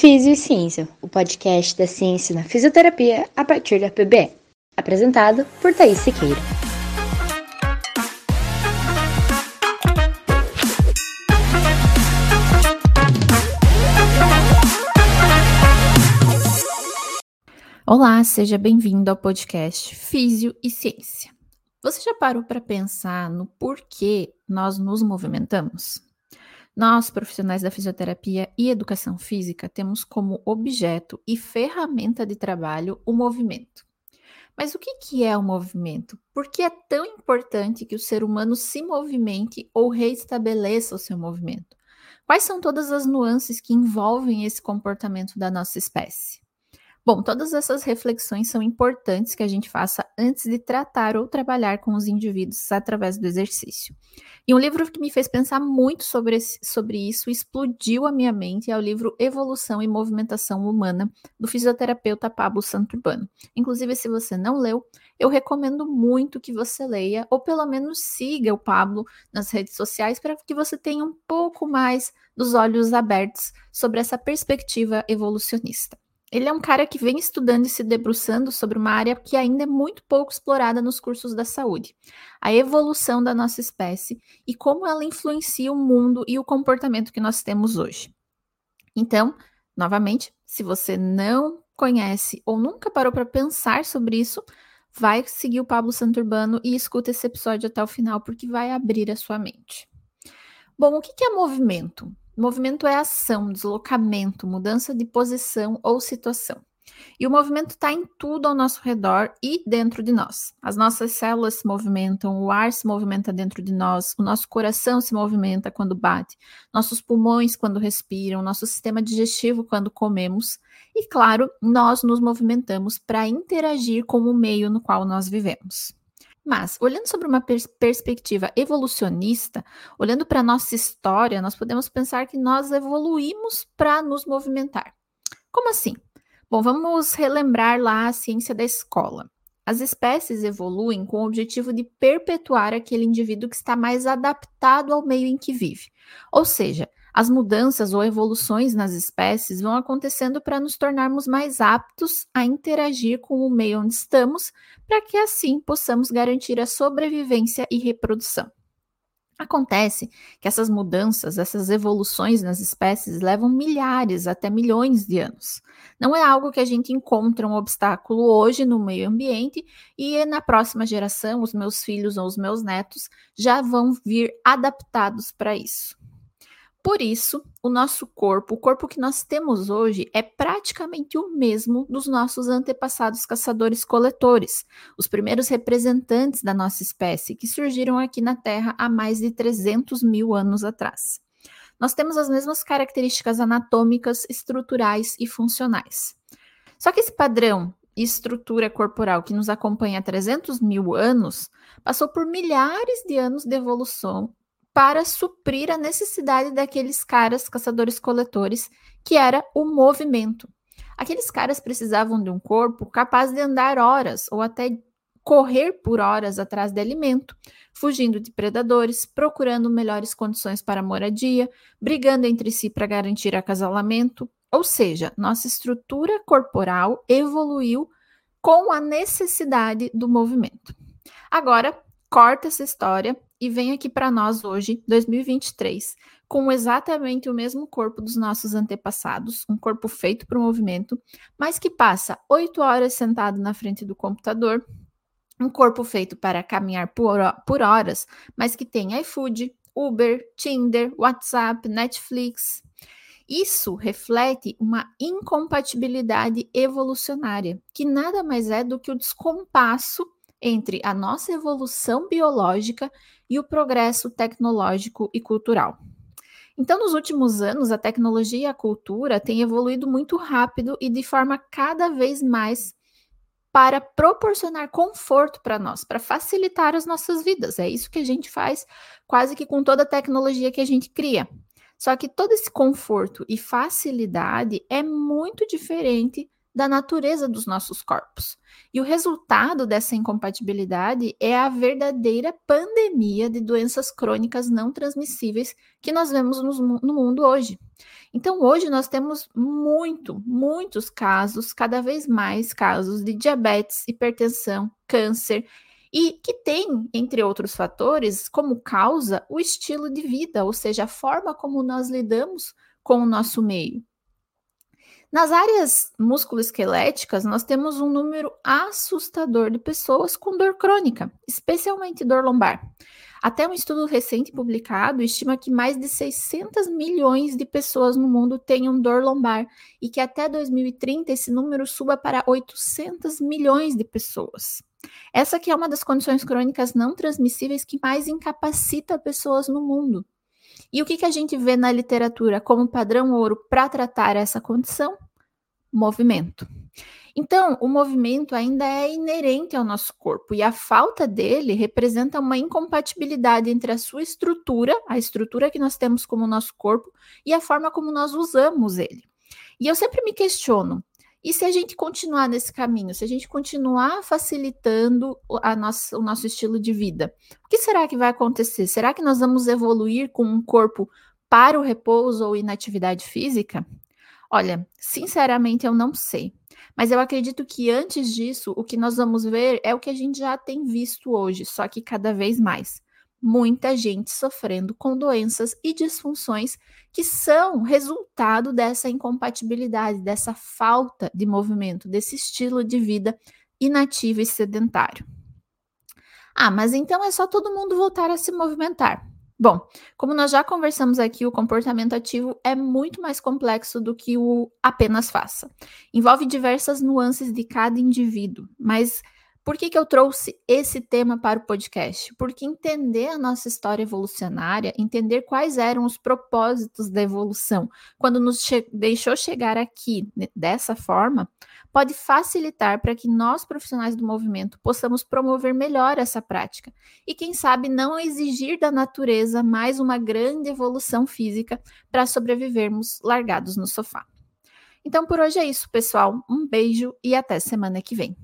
Físio e Ciência, o podcast da ciência na fisioterapia a partir da PBE. Apresentado por Thaís Siqueira. Olá, seja bem-vindo ao podcast Físio e Ciência. Você já parou para pensar no porquê nós nos movimentamos? Nós, profissionais da fisioterapia e educação física, temos como objeto e ferramenta de trabalho o movimento. Mas o que, que é o movimento? Por que é tão importante que o ser humano se movimente ou reestabeleça o seu movimento? Quais são todas as nuances que envolvem esse comportamento da nossa espécie? Bom, todas essas reflexões são importantes que a gente faça antes de tratar ou trabalhar com os indivíduos através do exercício. E um livro que me fez pensar muito sobre, esse, sobre isso, explodiu a minha mente, é o livro Evolução e Movimentação Humana, do fisioterapeuta Pablo Santurbano. Inclusive, se você não leu, eu recomendo muito que você leia, ou pelo menos siga o Pablo nas redes sociais, para que você tenha um pouco mais dos olhos abertos sobre essa perspectiva evolucionista. Ele é um cara que vem estudando e se debruçando sobre uma área que ainda é muito pouco explorada nos cursos da saúde: a evolução da nossa espécie e como ela influencia o mundo e o comportamento que nós temos hoje. Então, novamente, se você não conhece ou nunca parou para pensar sobre isso, vai seguir o Pablo Santurbano e escuta esse episódio até o final, porque vai abrir a sua mente. Bom, o que é movimento? Movimento é ação, deslocamento, mudança de posição ou situação. E o movimento está em tudo ao nosso redor e dentro de nós. As nossas células se movimentam, o ar se movimenta dentro de nós, o nosso coração se movimenta quando bate, nossos pulmões quando respiram, nosso sistema digestivo quando comemos. E, claro, nós nos movimentamos para interagir com o meio no qual nós vivemos. Mas, olhando sobre uma pers perspectiva evolucionista, olhando para a nossa história, nós podemos pensar que nós evoluímos para nos movimentar. Como assim? Bom, vamos relembrar lá a ciência da escola. As espécies evoluem com o objetivo de perpetuar aquele indivíduo que está mais adaptado ao meio em que vive. Ou seja, as mudanças ou evoluções nas espécies vão acontecendo para nos tornarmos mais aptos a interagir com o meio onde estamos, para que assim possamos garantir a sobrevivência e reprodução. Acontece que essas mudanças, essas evoluções nas espécies levam milhares até milhões de anos. Não é algo que a gente encontra um obstáculo hoje no meio ambiente e na próxima geração, os meus filhos ou os meus netos já vão vir adaptados para isso. Por isso, o nosso corpo, o corpo que nós temos hoje, é praticamente o mesmo dos nossos antepassados caçadores-coletores, os primeiros representantes da nossa espécie que surgiram aqui na Terra há mais de 300 mil anos atrás. Nós temos as mesmas características anatômicas, estruturais e funcionais. Só que esse padrão e estrutura corporal que nos acompanha há 300 mil anos passou por milhares de anos de evolução para suprir a necessidade daqueles caras caçadores-coletores, que era o movimento. Aqueles caras precisavam de um corpo capaz de andar horas ou até correr por horas atrás de alimento, fugindo de predadores, procurando melhores condições para moradia, brigando entre si para garantir acasalamento. Ou seja, nossa estrutura corporal evoluiu com a necessidade do movimento. Agora, corta essa história e vem aqui para nós hoje, 2023, com exatamente o mesmo corpo dos nossos antepassados, um corpo feito para o movimento, mas que passa oito horas sentado na frente do computador, um corpo feito para caminhar por, por horas, mas que tem iFood, Uber, Tinder, WhatsApp, Netflix. Isso reflete uma incompatibilidade evolucionária, que nada mais é do que o descompasso entre a nossa evolução biológica e o progresso tecnológico e cultural. Então, nos últimos anos, a tecnologia e a cultura têm evoluído muito rápido e de forma cada vez mais para proporcionar conforto para nós, para facilitar as nossas vidas. É isso que a gente faz quase que com toda a tecnologia que a gente cria. Só que todo esse conforto e facilidade é muito diferente da natureza dos nossos corpos. E o resultado dessa incompatibilidade é a verdadeira pandemia de doenças crônicas não transmissíveis que nós vemos no, no mundo hoje. Então, hoje nós temos muito, muitos casos, cada vez mais casos de diabetes, hipertensão, câncer, e que tem, entre outros fatores, como causa o estilo de vida, ou seja, a forma como nós lidamos com o nosso meio. Nas áreas musculoesqueléticas, nós temos um número assustador de pessoas com dor crônica, especialmente dor lombar. Até um estudo recente publicado estima que mais de 600 milhões de pessoas no mundo tenham dor lombar e que até 2030 esse número suba para 800 milhões de pessoas. Essa aqui é uma das condições crônicas não transmissíveis que mais incapacita pessoas no mundo. E o que, que a gente vê na literatura como padrão ouro para tratar essa condição? Movimento. Então, o movimento ainda é inerente ao nosso corpo e a falta dele representa uma incompatibilidade entre a sua estrutura, a estrutura que nós temos como nosso corpo, e a forma como nós usamos ele. E eu sempre me questiono: e se a gente continuar nesse caminho, se a gente continuar facilitando nossa, o nosso estilo de vida, o que será que vai acontecer? Será que nós vamos evoluir com um corpo para o repouso ou inatividade física? Olha, sinceramente eu não sei. Mas eu acredito que antes disso, o que nós vamos ver é o que a gente já tem visto hoje, só que cada vez mais muita gente sofrendo com doenças e disfunções que são resultado dessa incompatibilidade, dessa falta de movimento, desse estilo de vida inativo e sedentário. Ah, mas então é só todo mundo voltar a se movimentar. Bom, como nós já conversamos aqui, o comportamento ativo é muito mais complexo do que o apenas faça. Envolve diversas nuances de cada indivíduo, mas por que, que eu trouxe esse tema para o podcast? Porque entender a nossa história evolucionária, entender quais eram os propósitos da evolução, quando nos che deixou chegar aqui né, dessa forma, pode facilitar para que nós, profissionais do movimento, possamos promover melhor essa prática e, quem sabe, não exigir da natureza mais uma grande evolução física para sobrevivermos largados no sofá. Então, por hoje é isso, pessoal. Um beijo e até semana que vem.